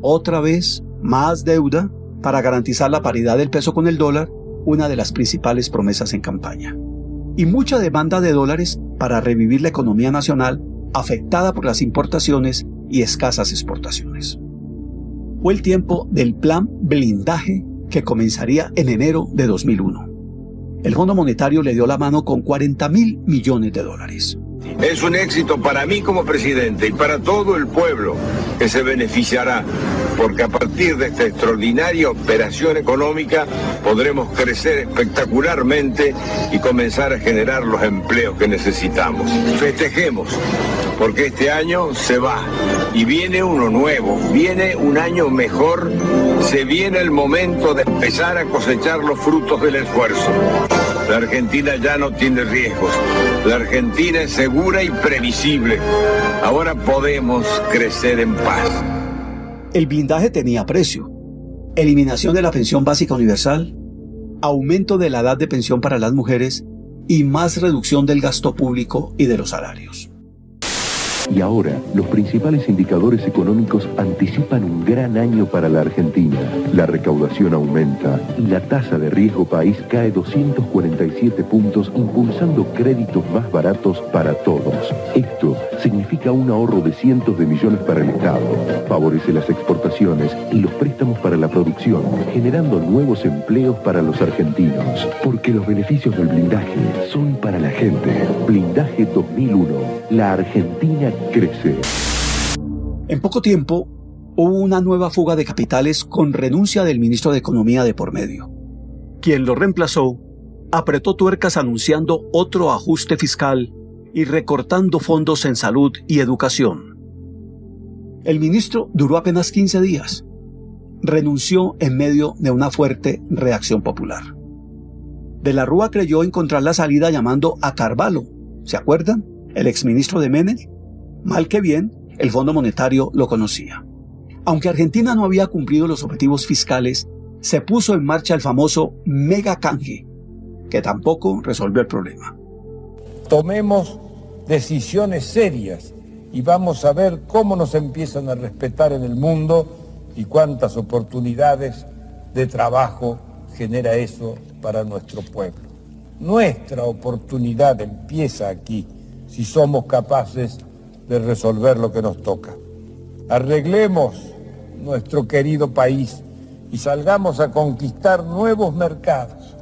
Otra vez, más deuda para garantizar la paridad del peso con el dólar, una de las principales promesas en campaña. Y mucha demanda de dólares para revivir la economía nacional afectada por las importaciones y escasas exportaciones. Fue el tiempo del plan blindaje que comenzaría en enero de 2001. El Fondo Monetario le dio la mano con 40 mil millones de dólares. Es un éxito para mí como presidente y para todo el pueblo que se beneficiará, porque a partir de esta extraordinaria operación económica podremos crecer espectacularmente y comenzar a generar los empleos que necesitamos. Festejemos, porque este año se va y viene uno nuevo, viene un año mejor, se viene el momento de empezar a cosechar los frutos del esfuerzo. La Argentina ya no tiene riesgos. La Argentina es segura y previsible. Ahora podemos crecer en paz. El blindaje tenía precio. Eliminación de la pensión básica universal, aumento de la edad de pensión para las mujeres y más reducción del gasto público y de los salarios. Y ahora, los principales indicadores económicos anticipan un gran año para la Argentina. La recaudación aumenta y la tasa de riesgo país cae 247 puntos, impulsando créditos más baratos para todos. Esto significa un ahorro de cientos de millones para el Estado. Favorece las exportaciones y los préstamos para la producción, generando nuevos empleos para los argentinos. Porque los beneficios del blindaje son para la gente. Blindaje 2001. La Argentina En poco tiempo, hubo una nueva fuga de capitales con renuncia del ministro de Economía de por medio. Quien lo reemplazó apretó tuercas anunciando otro ajuste fiscal y recortando fondos en salud y educación. El ministro duró apenas 15 días. Renunció en medio de una fuerte reacción popular. De la Rúa creyó encontrar la salida llamando a Carvalho, ¿se acuerdan? El exministro de Menem Mal que bien, el Fondo Monetario lo conocía. Aunque Argentina no había cumplido los objetivos fiscales, se puso en marcha el famoso mega canje, que tampoco resolvió el problema. Tomemos decisiones serias y vamos a ver cómo nos empiezan a respetar en el mundo y cuántas oportunidades de trabajo genera eso para nuestro pueblo. Nuestra oportunidad empieza aquí si somos capaces de resolver lo que nos toca. Arreglemos nuestro querido país y salgamos a conquistar nuevos mercados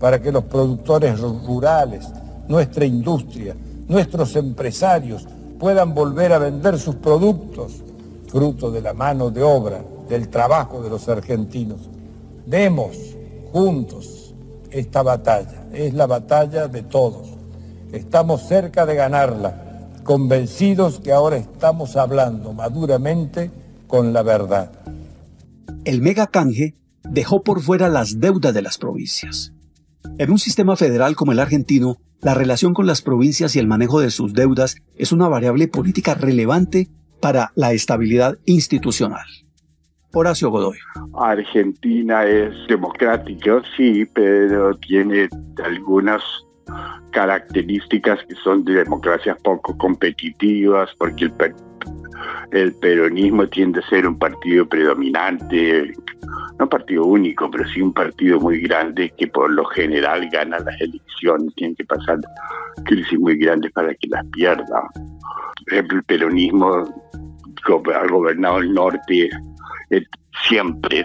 para que los productores rurales, nuestra industria, nuestros empresarios puedan volver a vender sus productos, fruto de la mano de obra, del trabajo de los argentinos. Demos juntos esta batalla, es la batalla de todos. Estamos cerca de ganarla convencidos que ahora estamos hablando maduramente con la verdad. El mega canje dejó por fuera las deudas de las provincias. En un sistema federal como el argentino, la relación con las provincias y el manejo de sus deudas es una variable política relevante para la estabilidad institucional. Horacio Godoy. Argentina es democrática, sí, pero tiene algunas características que son de democracias poco competitivas, porque el, peronismo tiende a ser un partido predominante, no partido único, pero sí un partido muy grande que por lo general gana las elecciones, tiene que pasar crisis muy grandes para que las pierda. el peronismo ha gobernado el norte eh, siempre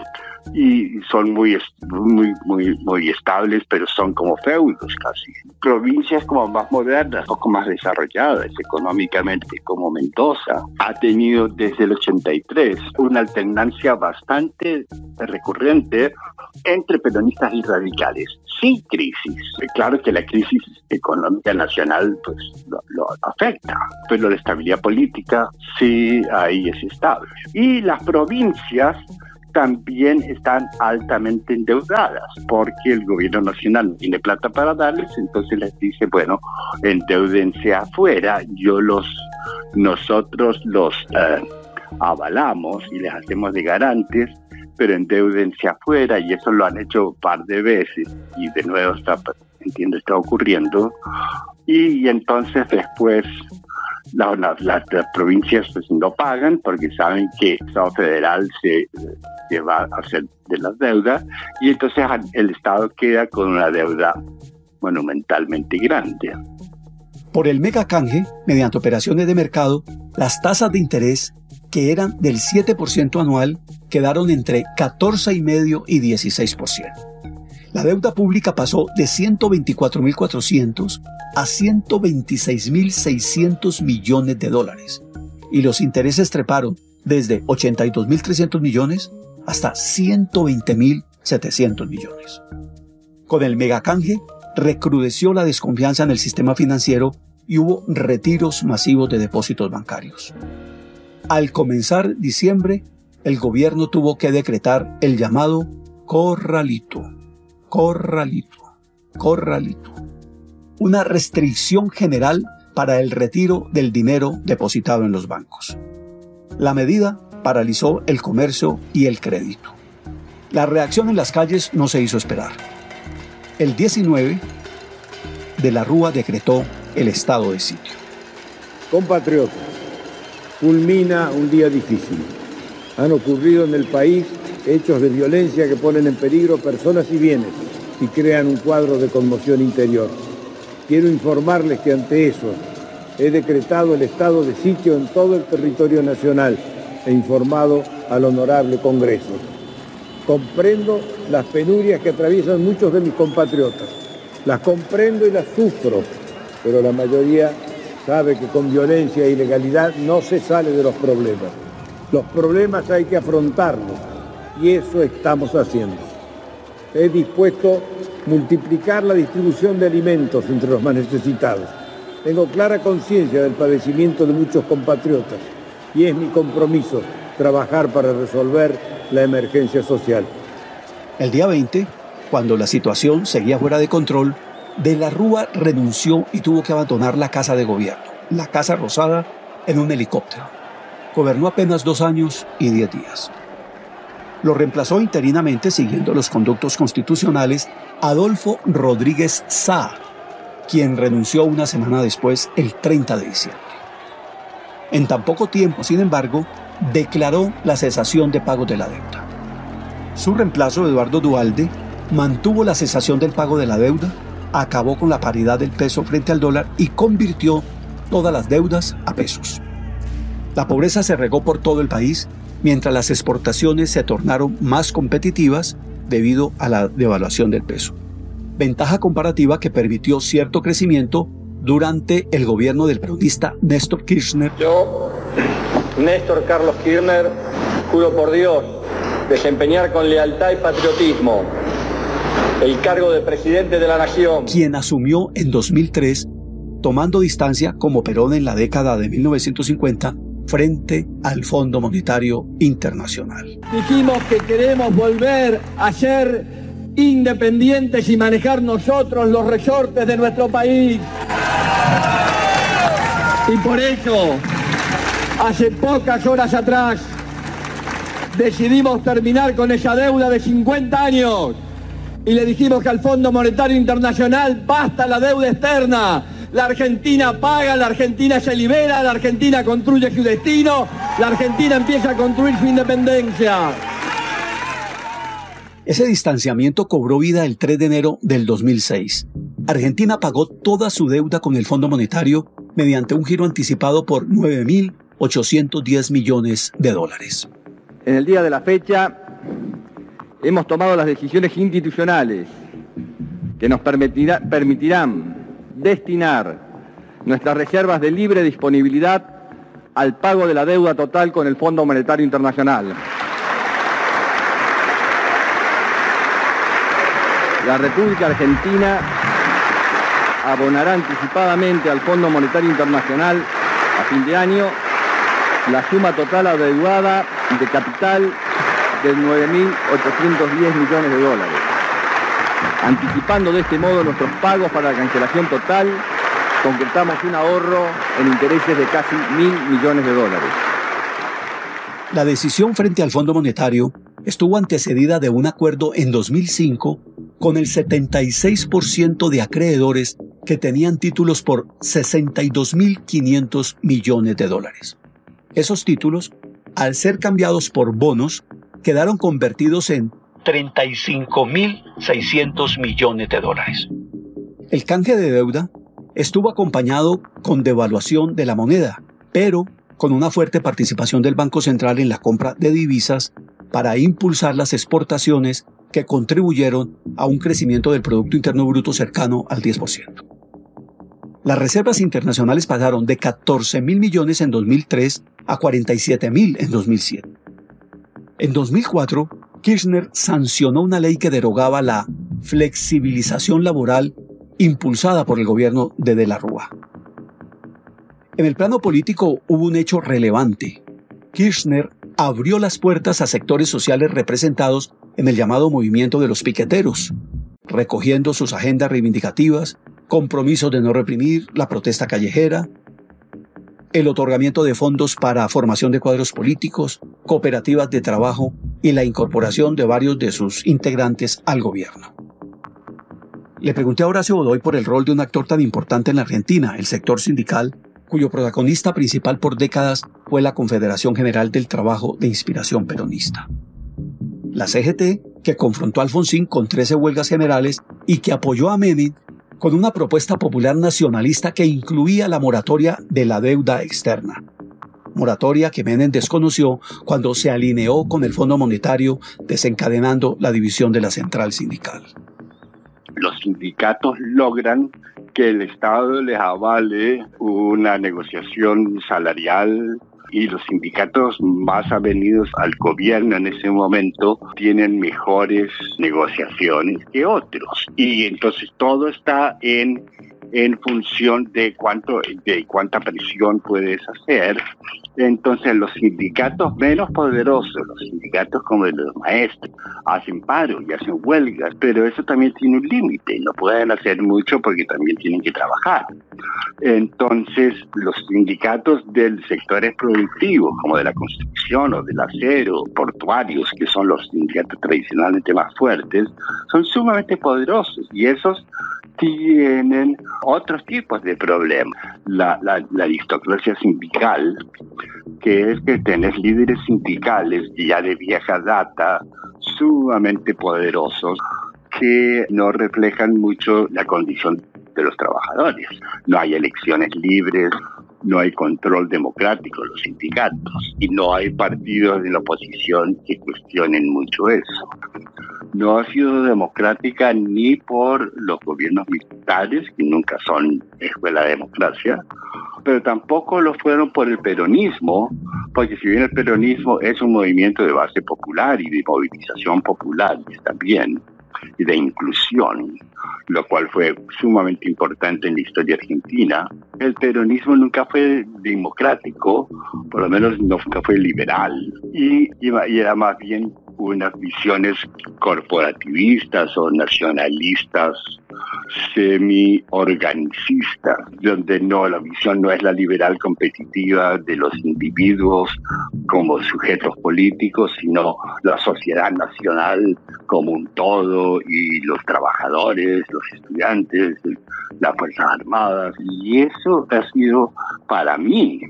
y son muy, muy, muy, muy estables, pero son como feudos casi. Provincias como más modernas, poco más desarrolladas económicamente, como Mendoza, ha tenido desde el 83 una alternancia bastante recurrente entre peronistas y radicales, sin crisis. Claro que la crisis económica nacional pues, lo, lo afecta, pero la estabilidad política sí ahí es estable. Y las provincias también están altamente endeudadas porque el gobierno nacional no tiene plata para darles, entonces les dice, bueno, endeudense afuera, yo los, nosotros los eh, avalamos y les hacemos de garantes, pero endeudense afuera y eso lo han hecho un par de veces y de nuevo está, entiendo, está ocurriendo. Y, entonces después las, provincias pues, no pagan porque saben que el Estado federal se, se, va a hacer de las deudas y entonces el Estado queda con una deuda monumentalmente grande. Por el mega canje, mediante operaciones de mercado, las tasas de interés que eran del 7% anual, quedaron entre 14,5 y 16%. La deuda pública pasó de 124.400 a 126.600 millones de dólares y los intereses treparon desde 82.300 millones hasta 120.700 millones. Con el megacanje recrudeció la desconfianza en el sistema financiero y hubo retiros masivos de depósitos bancarios. Al comenzar diciembre, el gobierno tuvo que decretar el llamado corralito, corralito, corralito, una restricción general para el retiro del dinero depositado en los bancos. La medida paralizó el comercio y el crédito. La reacción en las calles no se hizo esperar. El 19 de la Rúa decretó el estado de sitio. Compatriotas, culmina un día difícil. Han ocurrido en el país hechos de violencia que ponen en peligro personas y bienes y crean un cuadro de conmoción interior. Quiero informarles que ante eso he decretado el estado de sitio en todo el territorio nacional e informado al honorable Congreso. Comprendo las penurias que atraviesan muchos de mis compatriotas. Las comprendo y las sufro, pero la mayoría sabe que con violencia e ilegalidad no se sale de los problemas. Los problemas hay que afrontarlos y eso estamos haciendo. He dispuesto multiplicar la distribución de alimentos entre los más necesitados. Tengo clara conciencia del padecimiento de muchos compatriotas y es mi compromiso trabajar para resolver la emergencia social. El día 20, cuando la situación seguía fuera de control, de la Rúa renunció y tuvo que abandonar la Casa de Gobierno, la Casa Rosada, en un helicóptero. Gobernó apenas dos años y diez días. Lo reemplazó interinamente, siguiendo los conductos constitucionales, Adolfo Rodríguez Sá, quien renunció una semana después, el 30 de diciembre. En tan poco tiempo, sin embargo, declaró la cesación de pago de la deuda. Su reemplazo, Eduardo Dualde, mantuvo la cesación del pago de la deuda acabó con la paridad del peso frente al dólar y convirtió todas las deudas a pesos. La pobreza se regó por todo el país, mientras las exportaciones se tornaron más competitivas debido a la devaluación del peso. Ventaja comparativa que permitió cierto crecimiento durante el gobierno del peronista Néstor Kirchner. Yo, Néstor Carlos Kirchner, juro por Dios desempeñar con lealtad y patriotismo el cargo de presidente de la nación. Quien asumió en 2003, tomando distancia como Perón en la década de 1950 frente al Fondo Monetario Internacional. Dijimos que queremos volver a ser independientes y manejar nosotros los resortes de nuestro país. Y por eso, hace pocas horas atrás, decidimos terminar con esa deuda de 50 años y le dijimos que al Fondo Monetario Internacional basta la deuda externa. La Argentina paga, la Argentina se libera, la Argentina construye su destino, la Argentina empieza a construir su independencia. Ese distanciamiento cobró vida el 3 de enero del 2006. Argentina pagó toda su deuda con el Fondo Monetario mediante un giro anticipado por 9.810 millones de dólares. En el día de la fecha, hemos tomado las decisiones institucionales que nos permitirán destinar nuestras reservas de libre disponibilidad al pago de la deuda total con el Fondo Monetario Internacional. La República Argentina abonará anticipadamente al Fondo Monetario Internacional a fin de año la suma total adeudada de capital de 9.810 millones de dólares, anticipando de este modo nuestros pagos para la cancelación total concretamos un ahorro en intereses de casi mil millones de dólares. La decisión frente al Fondo Monetario estuvo antecedida de un acuerdo en 2005 con el 76% de acreedores que tenían títulos por 62.500 millones de dólares. Esos títulos, al ser cambiados por bonos, quedaron convertidos en 35.600 millones de dólares. El canje de deuda estuvo acompañado con devaluación de la moneda, pero con una fuerte participación del Banco Central en la compra de divisas para impulsar las exportaciones que contribuyeron a un crecimiento del Producto Interno Bruto cercano al 10%. Las reservas internacionales pasaron de 14 mil millones en 2003 a 47 mil en 2007. En 2004, Kirchner sancionó una ley que derogaba la flexibilización laboral impulsada por el gobierno de De la Rúa. En el plano político hubo un hecho relevante. Kirchner abrió las puertas a sectores sociales representados en el llamado movimiento de los piqueteros, recogiendo sus agendas reivindicativas, compromisos de no reprimir la protesta callejera, el otorgamiento de fondos para formación de cuadros políticos, cooperativas de trabajo y la incorporación de varios de sus integrantes al gobierno. Le pregunté a Horacio Godoy por el rol de un actor tan importante en la Argentina, el sector sindical, cuyo protagonista principal por décadas fue la Confederación General del Trabajo de Inspiración Peronista. La CGT, que confrontó a Alfonsín con 13 huelgas generales y que apoyó a Menem con una propuesta popular nacionalista que incluía la moratoria de la deuda externa. Moratoria que Menem desconoció cuando se alineó con el Fondo Monetario, desencadenando la división de la central sindical los sindicatos logran que el Estado les avale una negociación salarial y los sindicatos más avenidos al gobierno en ese momento tienen mejores negociaciones que otros. Y entonces todo está en en función de cuánto de cuánta presión puedes hacer. Entonces los sindicatos menos poderosos, los sindicatos como los maestros, hacen paro y hacen huelgas, pero eso también tiene un límite, no pueden hacer mucho porque también tienen que trabajar. Entonces los sindicatos del sectores productivos, como de la construcción o del acero, portuarios, que son los sindicatos tradicionalmente más fuertes, son sumamente poderosos y esos tienen otros tipos de problemas. La, la, aristocracia sindical, que es que tenés líderes sindicales ya de vieja data, sumamente poderosos, que no reflejan mucho la condición de los trabajadores. No hay elecciones libres, no hay control democrático en los sindicatos y no hay partidos de la oposición que cuestionen mucho eso. No ha sido democrática ni por los gobiernos militares, que nunca son escuela de democracia, pero tampoco lo fueron por el peronismo, porque si bien el peronismo es un movimiento de base popular y de movilización popular también, y de inclusión, lo cual fue sumamente importante en la historia argentina, el peronismo nunca fue democrático, por lo menos nunca fue liberal, y, y era más bien unas visiones corporativistas o nacionalistas semi-organicistas, donde no, la visión no es la liberal competitiva de los individuos como sujetos políticos, sino la sociedad nacional como un todo y los trabajadores, los estudiantes, las Fuerzas Armadas. Y eso ha sido para mí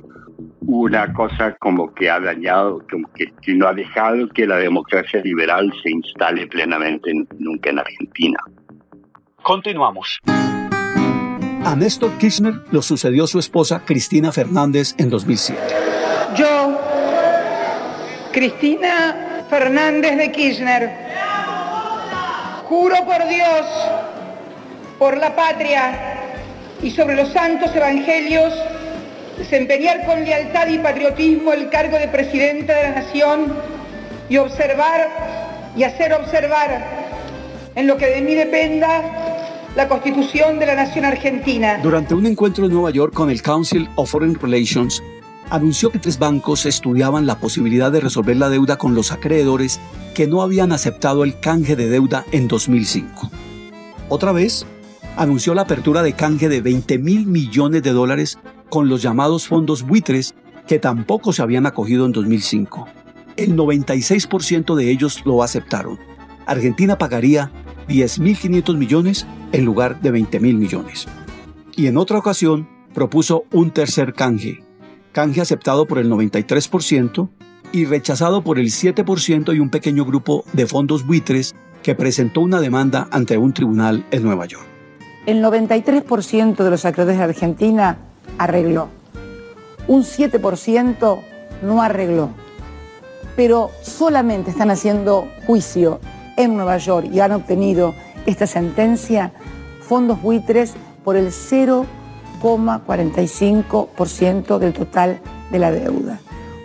una cosa como que ha dañado, como que, no ha dejado que la democracia liberal se instale plenamente nunca en Argentina. Continuamos. A Néstor Kirchner lo sucedió su esposa Cristina Fernández en 2007. Yo, Cristina Fernández de Kirchner, juro por Dios, por la patria y sobre los santos evangelios, desempeñar con lealtad y patriotismo el cargo de Presidenta de la Nación y observar y hacer observar en lo que de mí dependa la Constitución de la Nación Argentina. Durante un encuentro en Nueva York con el Council of Foreign Relations, anunció que tres bancos estudiaban la posibilidad de resolver la deuda con los acreedores que no habían aceptado el canje de deuda en 2005. Otra vez, anunció la apertura de canje de 20 mil millones de dólares con los llamados fondos buitres que tampoco se habían acogido en 2005. El 96% de ellos lo aceptaron. Argentina pagaría 10.500 millones en lugar de 20.000 millones. Y en otra ocasión propuso un tercer canje, canje aceptado por el 93% y rechazado por el 7% y un pequeño grupo de fondos buitres que presentó una demanda ante un tribunal en Nueva York. El 93% de los acreedores de Argentina arregló. Un 7% no arregló. Pero solamente están haciendo juicio en Nueva York y han obtenido esta sentencia fondos buitres por el 0,45% del total de la deuda.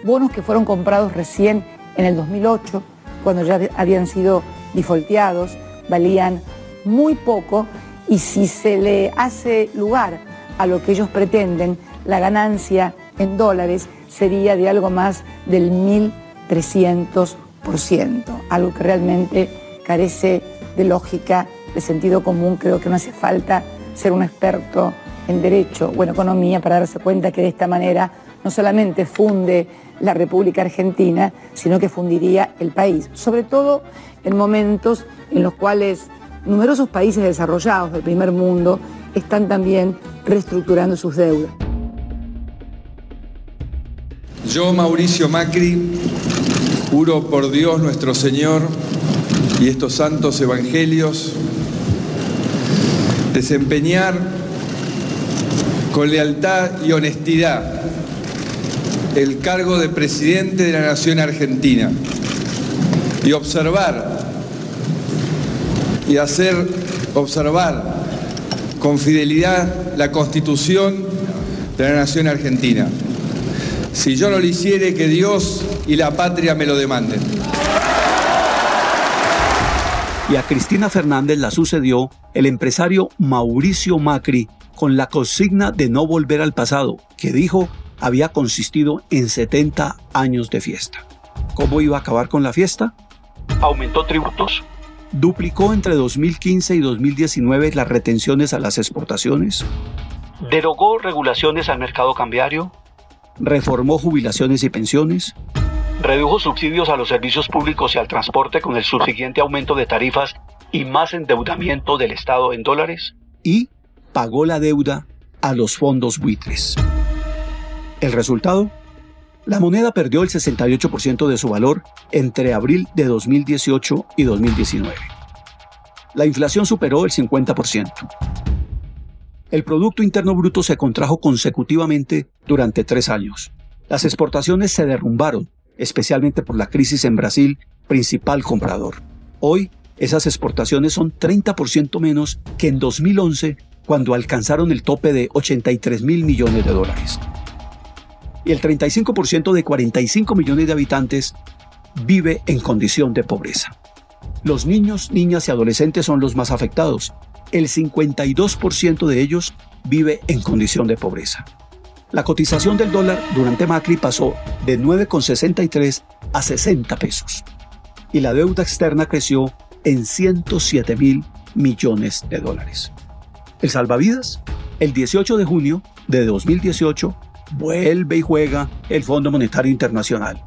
Bonos que fueron comprados recién en el 2008, cuando ya habían sido difolteados, valían muy poco y si se le hace lugar a lo que ellos pretenden, la ganancia en dólares sería de algo más del 1.300%, algo que realmente carece de lógica, de sentido común. Creo que no hace falta ser un experto en derecho o en economía para darse cuenta que de esta manera no solamente funde la República Argentina, sino que fundiría el país, sobre todo en momentos en los cuales numerosos países desarrollados del primer mundo están también reestructurando sus deudas. Yo, Mauricio Macri, juro por Dios nuestro Señor y estos santos evangelios, desempeñar con lealtad y honestidad el cargo de presidente de la Nación Argentina y observar y hacer observar con fidelidad la Constitución de la Nación Argentina. Si yo no lo hiciere, que Dios y la patria me lo demanden. Y a Cristina Fernández la sucedió el empresario Mauricio Macri con la consigna de no volver al pasado, que dijo había consistido en 70 años de fiesta. ¿Cómo iba a acabar con la fiesta? Aumentó tributos, duplicó entre 2015 y 2019 las retenciones a las exportaciones, derogó regulaciones al mercado cambiario, reformó jubilaciones y pensiones, redujo subsidios a los servicios públicos y al transporte con el subsiguiente aumento de tarifas y más endeudamiento del Estado en dólares, y pagó la deuda a los fondos buitres. El resultado, la moneda perdió el 68% de su valor entre abril de 2018 y 2019. La inflación superó el 50%. El Producto Interno Bruto se contrajo consecutivamente durante tres años. Las exportaciones se derrumbaron, especialmente por la crisis en Brasil, principal comprador. Hoy, esas exportaciones son 30% menos que en 2011, cuando alcanzaron el tope de 83 mil millones de dólares y el 35% de 45 millones de habitantes vive en condición de pobreza. Los niños, niñas y adolescentes son los más afectados. El 52% de ellos vive en condición de pobreza. La cotización del dólar durante Macri pasó de 9,63 a 60 pesos. Y la deuda externa creció en 107 mil millones de dólares. El salvavidas, el 18 de junio de 2018, vuelve y juega el Fondo Monetario Internacional.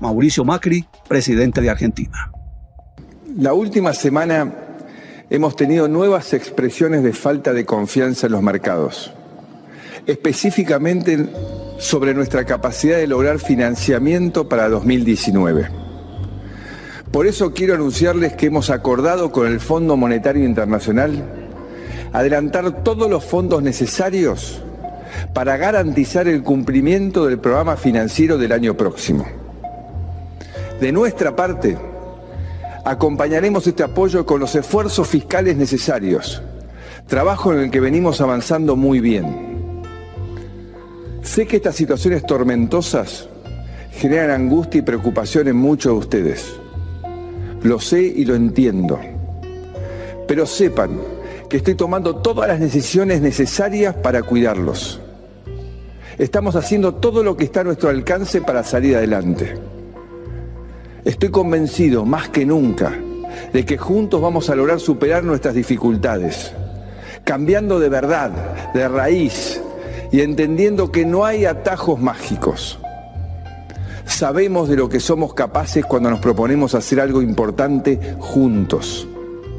Mauricio Macri, presidente de Argentina. La última semana hemos tenido nuevas expresiones de falta de confianza en los mercados, específicamente sobre nuestra capacidad de lograr financiamiento para 2019. Por eso quiero anunciarles que hemos acordado con el Fondo Monetario Internacional adelantar todos los fondos necesarios para garantizar el cumplimiento del programa financiero del año próximo. De nuestra parte, acompañaremos este apoyo con los esfuerzos fiscales necesarios, trabajo en el que venimos avanzando muy bien. Sé que estas situaciones tormentosas generan angustia y preocupación en muchos de ustedes. Lo sé y lo entiendo. Pero sepan que estoy tomando todas las decisiones necesarias para cuidarlos Estamos haciendo todo lo que está a nuestro alcance para salir adelante. Estoy convencido, más que nunca, de que juntos vamos a lograr superar nuestras dificultades, cambiando de verdad, de raíz y entendiendo que no hay atajos mágicos. Sabemos de lo que somos capaces cuando nos proponemos hacer algo importante juntos.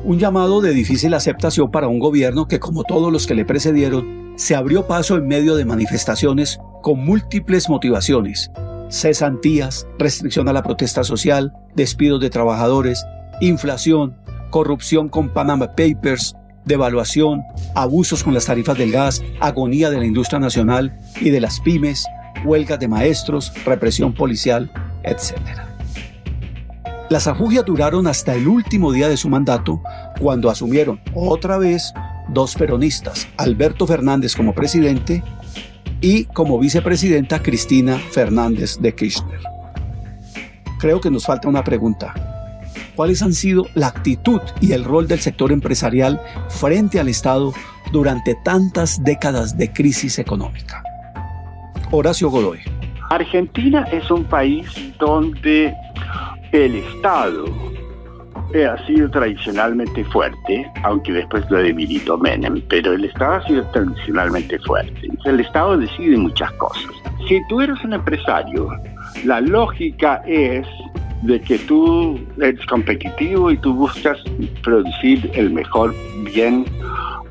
Un llamado de difícil aceptación para un gobierno que, como todos los que le precedieron, se abrió paso en medio de manifestaciones con múltiples motivaciones. Cesantías, restricción a la protesta social, despidos de trabajadores, inflación, corrupción con Panama Papers, devaluación, abusos con las tarifas del gas, agonía de la industria nacional y de las pymes, huelgas de maestros, represión policial, etc. Las afugias duraron hasta el último día de su mandato, cuando asumieron otra vez dos peronistas, Alberto Fernández como presidente y como vicepresidenta Cristina Fernández de Kirchner. Creo que nos falta una pregunta. ¿Cuáles han sido la actitud y el rol del sector empresarial frente al Estado durante tantas décadas de crisis económica? Horacio Godoy. Argentina es un país donde el Estado ha sido tradicionalmente fuerte, aunque después lo debilitó Menem, pero el Estado ha sido tradicionalmente fuerte. El Estado decide muchas cosas. Si tú eres un empresario, la lógica es de que tú eres competitivo y tú buscas producir el mejor bien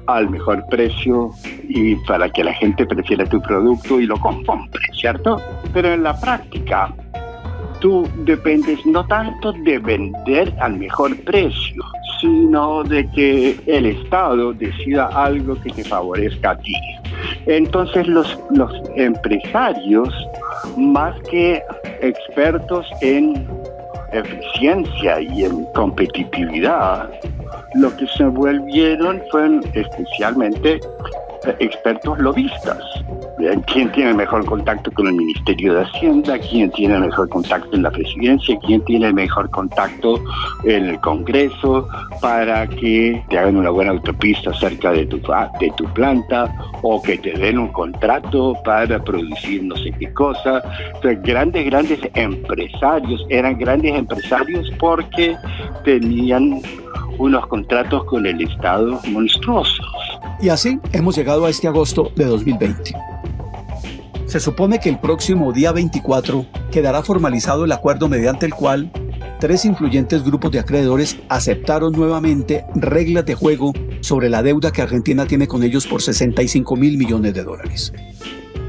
al mejor precio y para que la gente prefiera tu producto y lo compre, ¿cierto? Pero en la práctica, tú dependes no tanto de vender al mejor precio, sino de que el Estado decida algo que te favorezca a ti. Entonces los, los empresarios, más que expertos en eficiencia y en competitividad, lo que se volvieron fueron especialmente expertos lobistas. ¿Quién tiene mejor contacto con el Ministerio de Hacienda? ¿Quién tiene mejor contacto en la presidencia? ¿Quién tiene mejor contacto en el Congreso para que te hagan una buena autopista cerca de tu, de tu planta o que te den un contrato para producir no sé qué cosa? grandes, grandes empresarios, eran grandes empresarios porque tenían unos contratos con el Estado monstruosos. Y así hemos llegado a este agosto de 2020. Se supone que el próximo día 24 quedará formalizado el acuerdo mediante el cual tres influyentes grupos de acreedores aceptaron nuevamente reglas de juego sobre la deuda que Argentina tiene con ellos por 65 mil millones de dólares.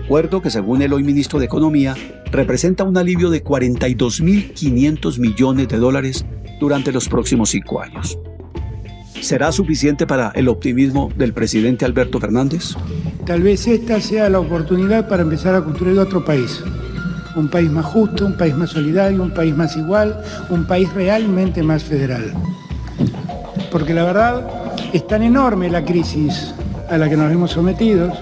Acuerdo que según el hoy ministro de Economía representa un alivio de 42.500 millones de dólares durante los próximos cinco años. ¿Será suficiente para el optimismo del presidente Alberto Fernández? Tal vez esta sea la oportunidad para empezar a construir otro país. Un país más justo, un país más solidario, un país más igual, un país realmente más federal. Porque la verdad es tan enorme la crisis a la que nos hemos sometido,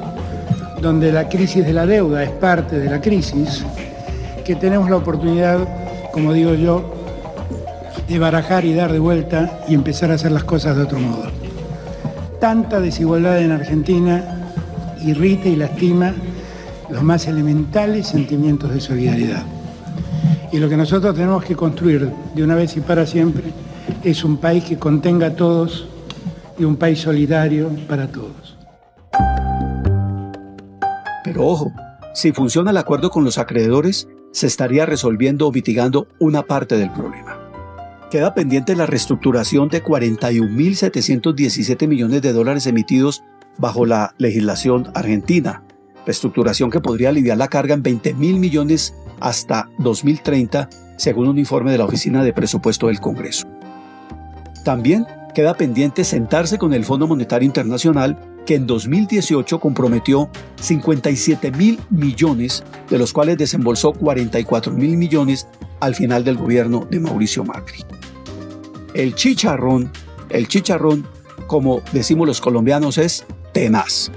donde la crisis de la deuda es parte de la crisis, que tenemos la oportunidad, como digo yo, de barajar y dar de vuelta y empezar a hacer las cosas de otro modo. Tanta desigualdad en Argentina irrita y lastima los más elementales sentimientos de solidaridad. Y lo que nosotros tenemos que construir de una vez y para siempre es un país que contenga a todos y un país solidario para todos. Pero ojo, si funciona el acuerdo con los acreedores, se estaría resolviendo o mitigando una parte del problema. Queda pendiente la reestructuración de 41.717 millones de dólares emitidos bajo la legislación argentina, reestructuración que podría aliviar la carga en 20 mil millones hasta 2030, según un informe de la Oficina de Presupuesto del Congreso. También queda pendiente sentarse con el Fondo Monetario Internacional, que en 2018 comprometió 57 mil millones, de los cuales desembolsó 44 mil millones al final del gobierno de Mauricio Macri. El chicharrón, el chicharrón, como decimos los colombianos, es tenaz.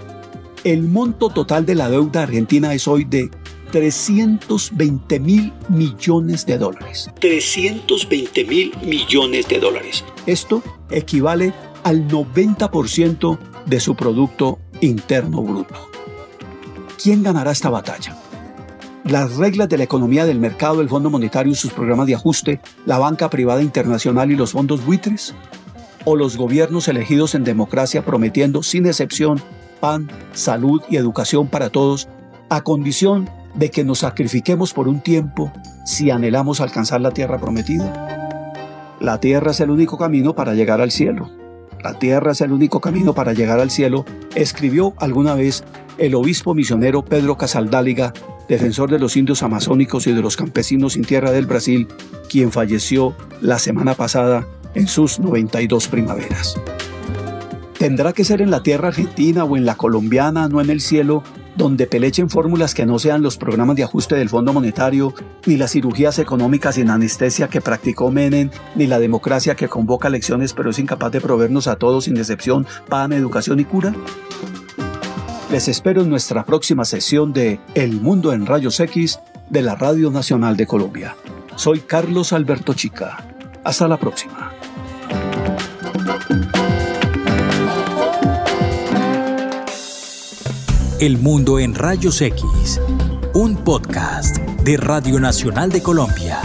El monto total de la deuda argentina es hoy de 320 mil millones de dólares. 320 mil millones de dólares. Esto equivale al 90% de su Producto Interno Bruto. ¿Quién ganará esta batalla? las reglas de la economía del mercado, el Fondo Monetario y sus programas de ajuste, la banca privada internacional y los fondos buitres? ¿O los gobiernos elegidos en democracia prometiendo sin excepción pan, salud y educación para todos, a condición de que nos sacrifiquemos por un tiempo si anhelamos alcanzar la tierra prometida? La tierra es el único camino para llegar al cielo. La tierra es el único camino para llegar al cielo, escribió alguna vez el obispo misionero Pedro Casaldáliga defensor de los indios amazónicos y de los campesinos sin tierra del Brasil, quien falleció la semana pasada en sus 92 primaveras. Tendrá que ser en la tierra argentina o en la colombiana, no en el cielo, donde pelechen fórmulas que no sean los programas de ajuste del Fondo Monetario, ni las cirugías económicas sin anestesia que practicó Menem, ni la democracia que convoca elecciones pero es incapaz de proveernos a todos sin excepción pan, educación y cura? Les espero en nuestra próxima sesión de El Mundo en Rayos X de la Radio Nacional de Colombia. Soy Carlos Alberto Chica. Hasta la próxima. El Mundo en Rayos X, un podcast de Radio Nacional de Colombia.